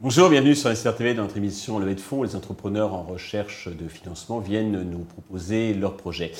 Bonjour, bienvenue sur SRTV dans notre émission Levée de fonds. Les entrepreneurs en recherche de financement viennent nous proposer leurs projets.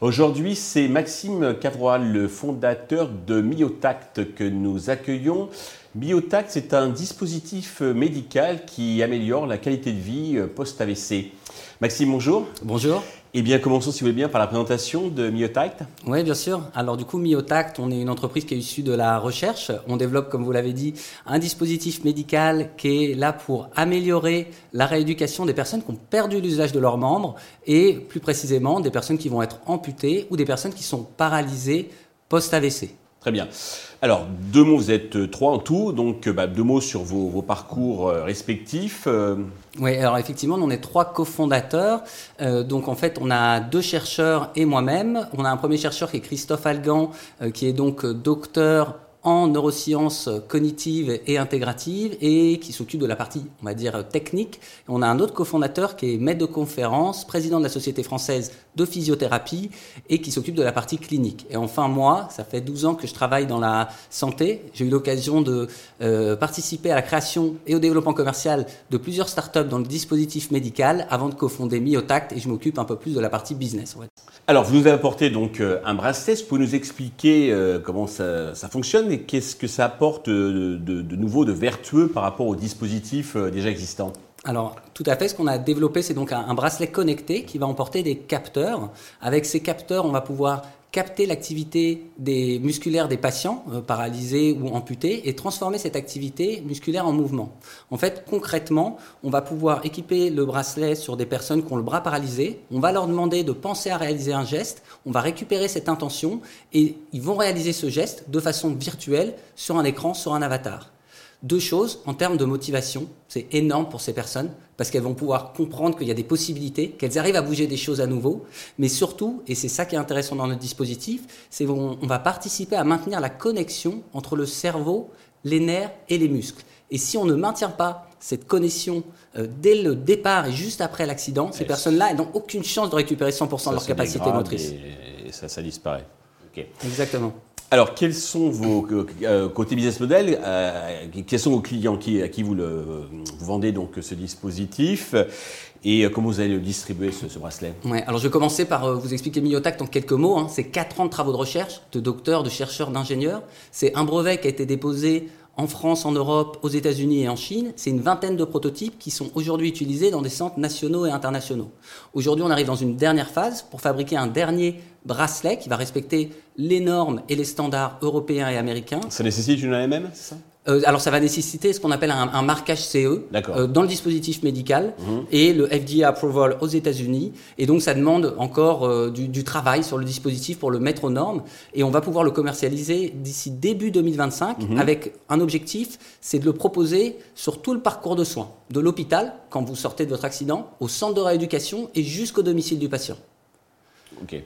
Aujourd'hui, c'est Maxime Cavroal, le fondateur de Myotact, que nous accueillons. Myotact, c'est un dispositif médical qui améliore la qualité de vie post-AVC. Maxime, bonjour. Bonjour. Eh bien, commençons, si vous voulez bien, par la présentation de Myotact. Oui, bien sûr. Alors, du coup, Myotact, on est une entreprise qui est issue de la recherche. On développe, comme vous l'avez dit, un dispositif médical qui est là pour améliorer la rééducation des personnes qui ont perdu l'usage de leurs membres et, plus précisément, des personnes qui vont être amputées ou des personnes qui sont paralysées post-AVC. Très bien. Alors, deux mots, vous êtes euh, trois en tout, donc euh, bah, deux mots sur vos, parcours euh, respectifs. Oui, alors effectivement, on est trois cofondateurs. donc en fait, on a deux chercheurs et moi-même. On a un premier chercheur qui est Christophe Algan, qui est donc docteur en neurosciences cognitives et intégratives et qui s'occupe de la partie, on va dire, technique. On a un autre cofondateur qui est maître de conférence, président de la Société française de physiothérapie et qui s'occupe de la partie clinique. Et enfin, moi, ça fait 12 ans que je travaille dans la santé. J'ai eu l'occasion de euh, participer à la création et au développement commercial de plusieurs startups dans le dispositif médical avant de cofonder Myotact et je m'occupe un peu plus de la partie business. Alors, vous nous avez apporté donc euh, un bracelet. Vous pouvez nous expliquer euh, comment ça fonctionne qu'est-ce que ça apporte de, nouveau, de vertueux par rapport aux dispositifs euh, déjà existants? Alors, tout à fait. Ce qu'on a développé, c'est donc un, bracelet connecté qui va emporter des capteurs. Avec ces capteurs, on va pouvoir capter l'activité des musculaires des patients euh, paralysés ou amputés et transformer cette activité musculaire en mouvement. En fait, concrètement, on va pouvoir équiper le bracelet sur des personnes qui ont le bras paralysé, on va leur demander de penser à réaliser un geste, on va récupérer cette intention et ils vont réaliser ce geste de façon virtuelle sur un écran, sur un avatar. Deux choses en termes de motivation, c'est énorme pour ces personnes parce qu'elles vont pouvoir comprendre qu'il y a des possibilités, qu'elles arrivent à bouger des choses à nouveau, mais surtout, et c'est ça qui est intéressant dans notre dispositif, c'est qu'on va participer à maintenir la connexion entre le cerveau, les nerfs et les muscles. Et si on ne maintient pas cette connexion euh, dès le départ et juste après l'accident, ces personnes-là n'ont aucune chance de récupérer 100% de leur capacité motrice. Et ça, ça disparaît. Exactement. Alors, quels sont vos euh, côté business model euh, Quels sont vos clients? Qui, à qui vous, le, vous vendez donc ce dispositif? Et euh, comment vous allez le distribuer ce, bracelet? Ouais, Alors, je vais commencer par vous expliquer Miotact en quelques mots. Hein. C'est 4 ans de travaux de recherche, de docteurs, de chercheurs, d'ingénieurs. C'est un brevet qui a été déposé en France, en Europe, aux États-Unis et en Chine. C'est une vingtaine de prototypes qui sont aujourd'hui utilisés dans des centres nationaux et internationaux. Aujourd'hui, on arrive dans une dernière phase pour fabriquer un dernier bracelet qui va respecter les normes et les standards européens et américains. Ça nécessite une AMM, c'est ça? Euh, alors ça va nécessiter ce qu'on appelle un, marquage CE euh, dans le dispositif médical mhm. et le FDA approval aux États-Unis. Et donc ça demande encore euh, du, travail sur le dispositif pour le mettre aux normes. Et on va pouvoir le commercialiser d'ici début 2025 mhm. avec un objectif, c'est de le proposer sur tout le parcours de soins, de l'hôpital quand vous sortez de votre accident, au centre de rééducation et jusqu'au domicile du patient. Ok.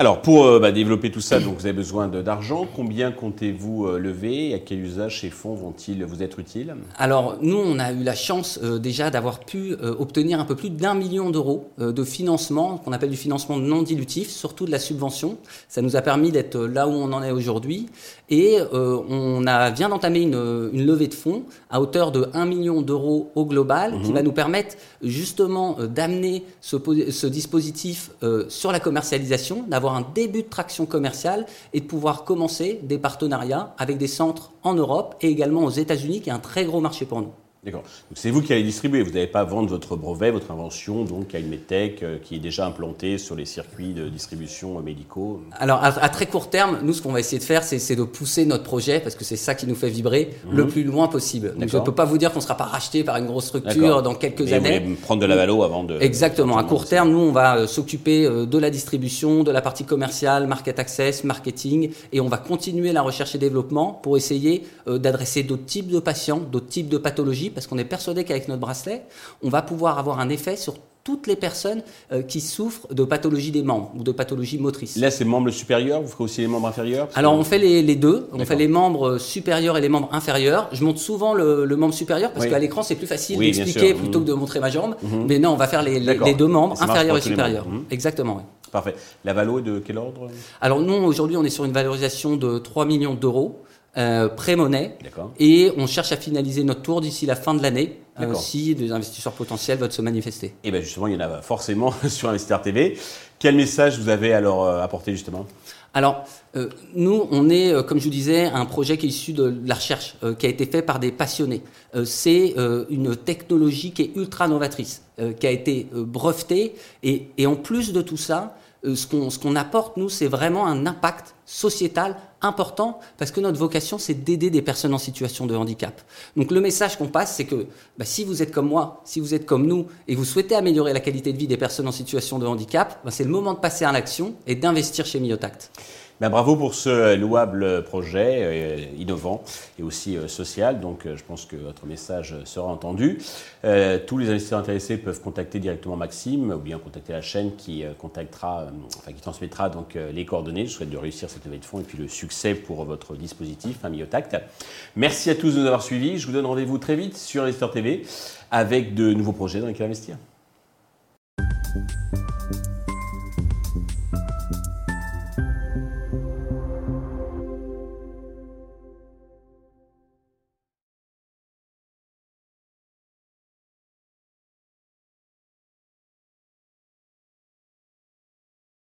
Alors, pour euh, bah, développer tout ça, donc, vous avez besoin d'argent. Combien comptez-vous euh, lever à quel usage ces fonds vont-ils vous être utiles? Alors, nous, on a eu la chance euh, déjà d'avoir pu obtenir un peu plus d'un million d'euros de financement, qu'on appelle du financement non dilutif, surtout de la subvention. Ça nous a permis d'être là où on en est aujourd'hui. Et on a, vient d'entamer une, une, levée de fonds à hauteur de 1 million d'euros au global, qui mhm. va nous permettre justement d'amener ce, ce, dispositif sur la commercialisation, d'avoir un début de traction commerciale et de pouvoir commencer des partenariats avec des centres en Europe et également aux États-Unis, qui est un très gros marché pour nous. D'accord. C'est vous qui allez distribuer. Vous n'allez pas vendre votre brevet, votre invention, donc à une medtech euh, qui est déjà implantée sur les circuits de distribution médicaux. Alors à, très court terme, nous ce qu'on va essayer de faire, c'est de pousser notre projet parce que c'est ça qui nous fait vibrer le mhm. plus loin possible. Donc je ne peux pas vous dire qu'on ne sera pas racheté par une grosse structure dans quelques années. Vous prendre de la valo avant de. Exactement. À court terme, nous on va euh, s'occuper euh, de la distribution, de la partie commerciale, market access, marketing, et on va continuer la recherche et développement pour essayer d'adresser d'autres types de patients, d'autres types de pathologies parce qu'on est persuadé qu'avec notre bracelet, on va pouvoir avoir un effet sur toutes les personnes euh, qui souffrent de pathologie des membres ou de pathologie motrice. Là, c'est membres supérieurs, vous ferez aussi les membres inférieurs Alors, on fait les, deux. On fait les membres supérieurs et les membres inférieurs. Je montre souvent le, membre supérieur parce qu'à l'écran, c'est plus facile d'expliquer plutôt que de montrer ma jambe. Mhm. Mais non, on va faire les, deux membres, inférieurs et supérieurs. Mhm. Exactement, oui. Parfait. La valo est de quel ordre? Alors nous, aujourd'hui, on est sur une valorisation de 3 millions d'euros. Euh, pré-monnaie. Et on cherche à finaliser notre tour d'ici la fin de l'année, euh, si des investisseurs potentiels veulent se manifester. Et bien justement, il y en a forcément sur Investisseur TV. Quel message vous avez alors euh, apporté justement? Alors, euh, nous, on est, euh, comme je vous disais, un projet qui est issu de la recherche, euh, qui a été fait par des passionnés. C'est une technologie qui est ultra novatrice, qui a été brevetée. Et, et en plus de tout ça, ce qu'on ce qu'on apporte, nous, c'est vraiment un impact sociétal important, parce que notre vocation, c'est d'aider des personnes en situation de handicap. Donc le message qu'on passe, c'est que bah, si vous êtes comme moi, si vous êtes comme nous, et vous souhaitez améliorer la qualité de vie des personnes en situation de handicap, bah, c'est le moment de passer à l'action et d'investir chez Miotact. Ben, bravo pour ce louable projet euh, innovant et aussi euh, social. Donc, euh, je pense que votre message sera entendu. Tous les investisseurs intéressés peuvent contacter directement Maxime ou bien contacter la chaîne qui contactera, enfin qui transmettra donc les coordonnées. Je souhaite de réussir cette levée de fonds et puis le succès pour votre dispositif, hein. Merci à tous de nous avoir suivis. Je vous donne rendez-vous très vite sur Investor TV avec de nouveaux projets dans lesquels investir.